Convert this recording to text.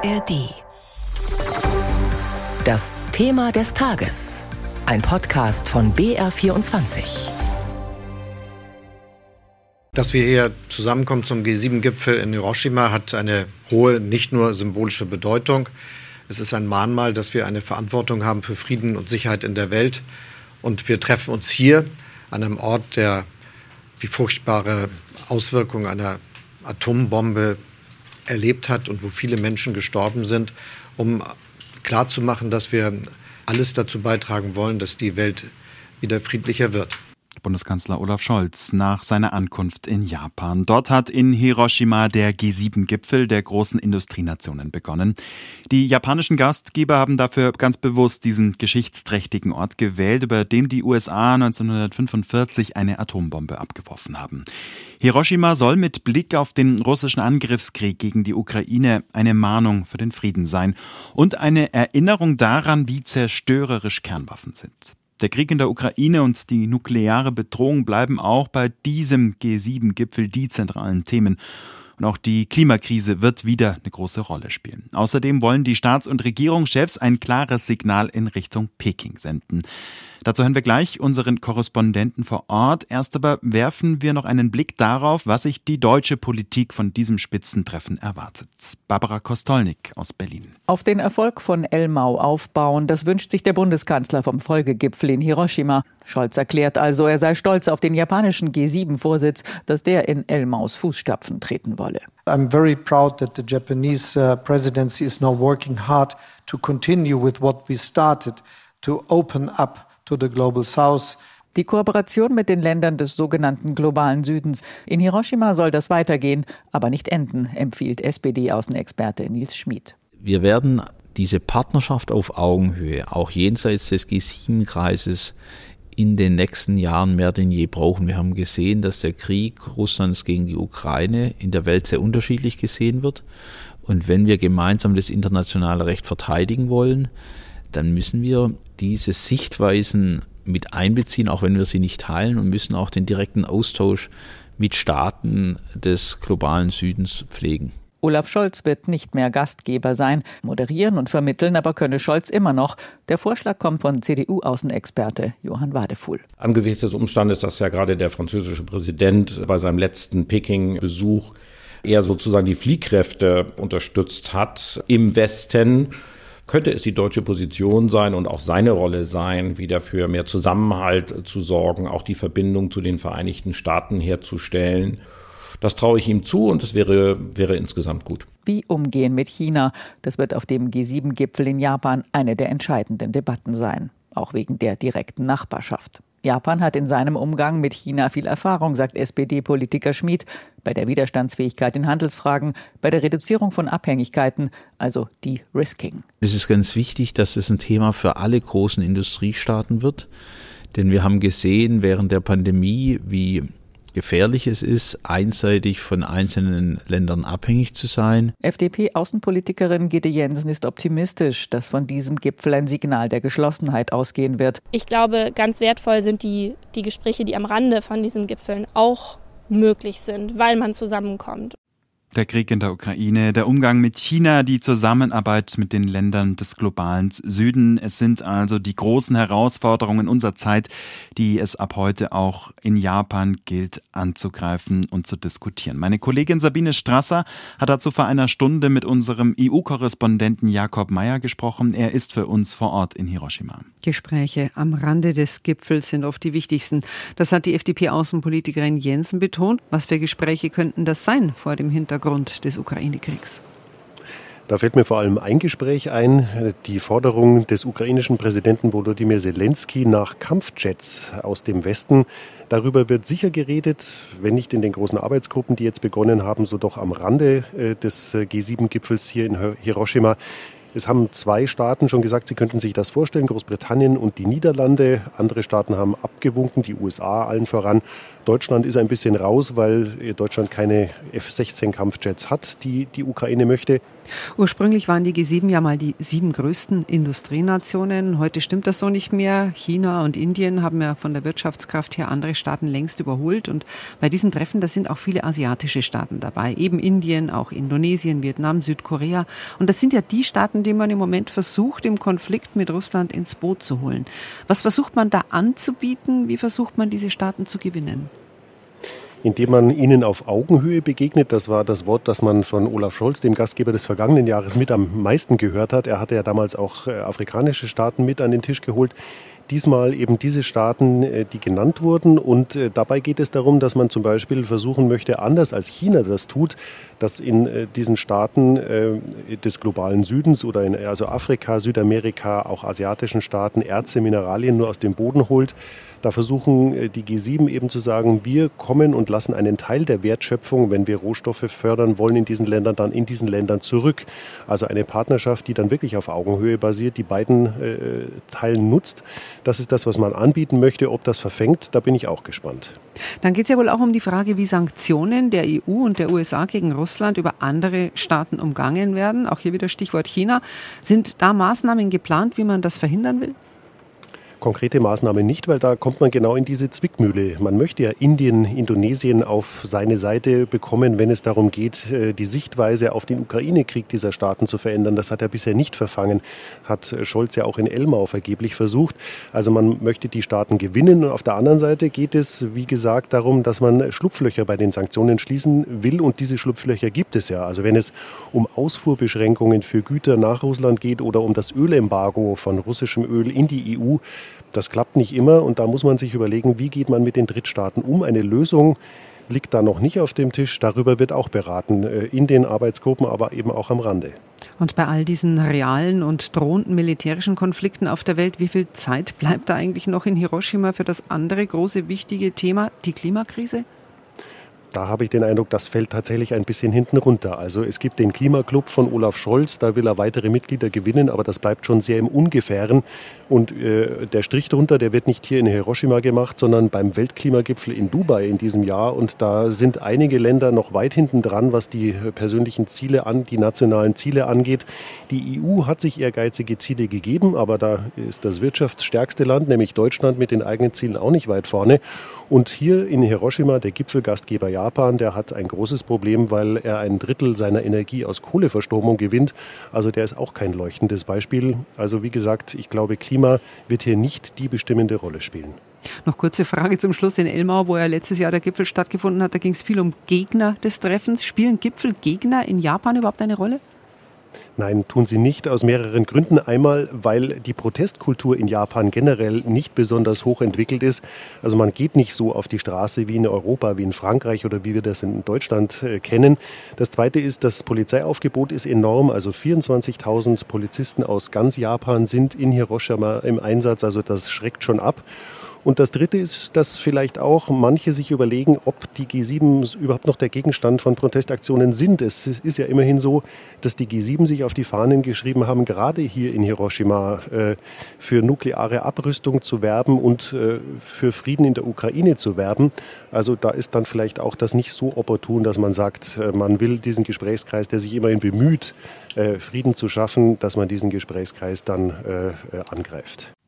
ARD. Das Thema des Tages. Ein Podcast von BR24. Dass wir hier zusammenkommen zum G7-Gipfel in Hiroshima, hat eine hohe, nicht nur symbolische Bedeutung. Es ist ein Mahnmal, dass wir eine Verantwortung haben für Frieden und Sicherheit in der Welt. Und wir treffen uns hier an einem Ort, der die furchtbare Auswirkung einer Atombombe erlebt hat und wo viele Menschen gestorben sind, um klarzumachen, dass wir alles dazu beitragen wollen, dass die Welt wieder friedlicher wird. Bundeskanzler Olaf Scholz nach seiner Ankunft in Japan. Dort hat in Hiroshima der G7-Gipfel der großen Industrienationen begonnen. Die japanischen Gastgeber haben dafür ganz bewusst diesen geschichtsträchtigen Ort gewählt, über dem die USA 1945 eine Atombombe abgeworfen haben. Hiroshima soll mit Blick auf den russischen Angriffskrieg gegen die Ukraine eine Mahnung für den Frieden sein und eine Erinnerung daran, wie zerstörerisch Kernwaffen sind. Der Krieg in der Ukraine und die nukleare Bedrohung bleiben auch bei diesem G7-Gipfel die zentralen Themen. Und auch die Klimakrise wird wieder eine große Rolle spielen. Außerdem wollen die Staats- und Regierungschefs ein klares Signal in Richtung Peking senden. Dazu hören wir gleich unseren Korrespondenten vor Ort. Erst aber werfen wir noch einen Blick darauf, was sich die deutsche Politik von diesem Spitzentreffen erwartet. Barbara Kostolnik aus Berlin. Auf den Erfolg von Elmau aufbauen, das wünscht sich der Bundeskanzler vom Folgegipfel in Hiroshima. Scholz erklärt also, er sei stolz auf den japanischen G7-Vorsitz, dass der in Elmaus Fußstapfen treten wolle. I'm very proud that the Japanese uh, presidency is now working hard to continue with what we started, to open up to the global south. Die Kooperation mit den Ländern des sogenannten globalen Südens. In Hiroshima soll das weitergehen, aber nicht enden, empfiehlt SPD-Außenexperte Nils Schmid. Wir werden diese Partnerschaft auf Augenhöhe, auch jenseits des G7-Kreises, in den nächsten Jahren mehr denn je brauchen. Wir haben gesehen, dass der Krieg Russlands gegen die Ukraine in der Welt sehr unterschiedlich gesehen wird. Und wenn wir gemeinsam das internationale Recht verteidigen wollen, dann müssen wir diese Sichtweisen mit einbeziehen, auch wenn wir sie nicht teilen und müssen auch den direkten Austausch mit Staaten des globalen Südens pflegen. Olaf Scholz wird nicht mehr Gastgeber sein, moderieren und vermitteln, aber könne Scholz immer noch. Der Vorschlag kommt von CDU-Außenexperte Johann Wadefuhl. Angesichts des Umstandes, dass ja gerade der französische Präsident bei seinem letzten Peking-Besuch eher sozusagen die Fliehkräfte unterstützt hat im Westen, könnte es die deutsche Position sein und auch seine Rolle sein, wieder für mehr Zusammenhalt zu sorgen, auch die Verbindung zu den Vereinigten Staaten herzustellen. Das traue ich ihm zu und es wäre, wäre insgesamt gut. Wie umgehen mit China? Das wird auf dem G7-Gipfel in Japan eine der entscheidenden Debatten sein, auch wegen der direkten Nachbarschaft. Japan hat in seinem Umgang mit China viel Erfahrung, sagt SPD-Politiker Schmid, bei der Widerstandsfähigkeit in Handelsfragen, bei der Reduzierung von Abhängigkeiten, also die Risking. Es ist ganz wichtig, dass es ein Thema für alle großen Industriestaaten wird, denn wir haben gesehen während der Pandemie, wie gefährlich es ist, einseitig von einzelnen Ländern abhängig zu sein. FDP-Außenpolitikerin Gitte Jensen ist optimistisch, dass von diesem Gipfel ein Signal der Geschlossenheit ausgehen wird. Ich glaube, ganz wertvoll sind die, die Gespräche, die am Rande von diesen Gipfeln auch möglich sind, weil man zusammenkommt. Der Krieg in der Ukraine, der Umgang mit China, die Zusammenarbeit mit den Ländern des globalen Süden. Es sind also die großen Herausforderungen unserer Zeit, die es ab heute auch in Japan gilt anzugreifen und zu diskutieren. Meine Kollegin Sabine Strasser hat dazu vor einer Stunde mit unserem EU-Korrespondenten Jakob Meyer gesprochen. Er ist für uns vor Ort in Hiroshima. Gespräche am Rande des Gipfels sind oft die wichtigsten. Das hat die FDP-Außenpolitikerin Jensen betont. Was für Gespräche könnten das sein vor dem Hintergrund? Hintergrund des Ukraine-Kriegs? Da fällt mir vor allem ein Gespräch ein, die Forderung des ukrainischen Präsidenten Volodymyr Zelensky nach Kampfjets aus dem Westen. Darüber wird sicher geredet, wenn nicht in den großen Arbeitsgruppen, die jetzt begonnen haben, so doch am Rande äh, des äh, G7-Gipfels hier in Hiroshima. Es haben zwei Staaten schon gesagt, sie könnten sich das vorstellen, Großbritannien und die Niederlande. Andere Staaten haben abgewunken, die USA allen voran. Deutschland ist ein bisschen raus, weil Deutschland keine F-16-Kampfjets hat, die die Ukraine möchte. Ursprünglich waren die G7 ja mal die sieben größten Industrienationen. Heute stimmt das so nicht mehr. China und Indien haben ja von der Wirtschaftskraft her andere Staaten längst überholt. Und bei diesem Treffen, da sind auch viele asiatische Staaten dabei. Eben Indien, auch Indonesien, Vietnam, Südkorea. Und das sind ja die Staaten, die man im Moment versucht, im Konflikt mit Russland ins Boot zu holen. Was versucht man da anzubieten? Wie versucht man diese Staaten zu gewinnen? Indem man ihnen auf Augenhöhe begegnet. Das war das Wort, das man von Olaf Scholz, dem Gastgeber des vergangenen Jahres, mit am meisten gehört hat. Er hatte ja damals auch äh, afrikanische Staaten mit an den Tisch geholt. Diesmal eben diese Staaten, äh, die genannt wurden. Und äh, dabei geht es darum, dass man zum Beispiel versuchen möchte, anders als China das tut, dass in diesen Staaten des globalen Südens oder in also Afrika, Südamerika, auch asiatischen Staaten Erze, Mineralien nur aus dem Boden holt da versuchen äh, die G7 eben zu sagen, wir kommen und lassen einen Teil der Wertschöpfung, wenn wir Rohstoffe fördern wollen in diesen Ländern, dann in diesen Ländern zurück. Also eine Partnerschaft, die dann wirklich auf Augenhöhe basiert, die beiden äh, Teilen nutzt. Das ist das, was man anbieten möchte. Ob das verfängt, da bin ich auch gespannt. Dann geht es ja wohl auch um die Frage, wie Sanktionen der EU und der USA gegen Russland über andere Staaten umgangen werden. Auch hier wieder Stichwort China. Sind da Maßnahmen geplant, wie man das verhindern will? Konkrete Maßnahmen nicht, weil da kommt man genau in diese Zwickmühle. Man möchte ja Indien, Indonesien auf seine Seite bekommen, wenn es darum geht, äh, die Sichtweise auf den Ukraine-Krieg dieser Staaten zu verändern. Das hat er bisher nicht verfangen, hat Scholz ja auch in Elmau vergeblich versucht. Also man möchte die Staaten gewinnen und auf der anderen Seite geht es, wie gesagt, darum, dass man Schlupflöcher bei den Sanktionen schließen will und diese Schlupflöcher gibt es ja. Also wenn es um Ausfuhrbeschränkungen für Güter nach Russland geht oder um das Ölembargo von russischem Öl in die EU, das klappt nicht immer und da muss man sich überlegen, wie geht man mit den Drittstaaten um. Eine Lösung liegt da noch nicht auf dem Tisch. Darüber wird auch beraten, äh, in den Arbeitsgruppen, aber eben auch am Rande. Und bei all diesen realen und drohenden militärischen Konflikten auf der Welt, wie viel Zeit bleibt da eigentlich noch in Hiroshima für das andere große wichtige Thema, die Klimakrise? Da habe ich den Eindruck, das fällt tatsächlich ein bisschen hinten runter. Also es gibt den Klimaclub von Olaf Scholz, da will er weitere Mitglieder gewinnen, aber das bleibt schon sehr im Ungefähren. Und äh, der Strich drunter, der wird nicht hier in Hiroshima gemacht, sondern beim Weltklimagipfel in Dubai in diesem Jahr. Und da sind einige Länder noch weit hinten dran, was die persönlichen Ziele an, die nationalen Ziele angeht. Die EU hat sich ehrgeizige Ziele gegeben, aber da ist das wirtschaftsstärkste Land, nämlich Deutschland, mit den eigenen Zielen auch nicht weit vorne. Und hier in Hiroshima, der Gipfelgastgeber Japan, der hat ein großes Problem, weil er ein Drittel seiner Energie aus Kohleverstromung gewinnt. Also der ist auch kein leuchtendes Beispiel. Also wie gesagt, ich glaube, Klima wird hier nicht die bestimmende Rolle spielen. Noch kurze Frage zum Schluss in Elmau, wo ja letztes Jahr der Gipfel stattgefunden hat. Da ging es viel um Gegner des Treffens. Spielen Gipfelgegner in Japan überhaupt eine Rolle? Nein, tun sie nicht aus mehreren Gründen. Einmal, weil die Protestkultur in Japan generell nicht besonders hoch entwickelt ist. Also man geht nicht so auf die Straße wie in Europa, wie in Frankreich oder wie wir das in Deutschland äh, kennen. Das Zweite ist, das Polizeiaufgebot ist enorm. Also 24.000 Polizisten aus ganz Japan sind in Hiroshima im Einsatz. Also das schreckt schon ab. Und das Dritte ist, dass vielleicht auch manche sich überlegen, ob die G7 überhaupt noch der Gegenstand von Protestaktionen sind. Es ist ja immerhin so, dass die G7 sich auf die Fahnen geschrieben haben, gerade hier in Hiroshima äh, für nukleare Abrüstung zu werben und äh, für Frieden in der Ukraine zu werben. Also da ist dann vielleicht auch das nicht so opportun, dass man sagt, äh, man will diesen Gesprächskreis, der sich immerhin bemüht, äh, Frieden zu schaffen, dass man diesen Gesprächskreis dann äh, angreift.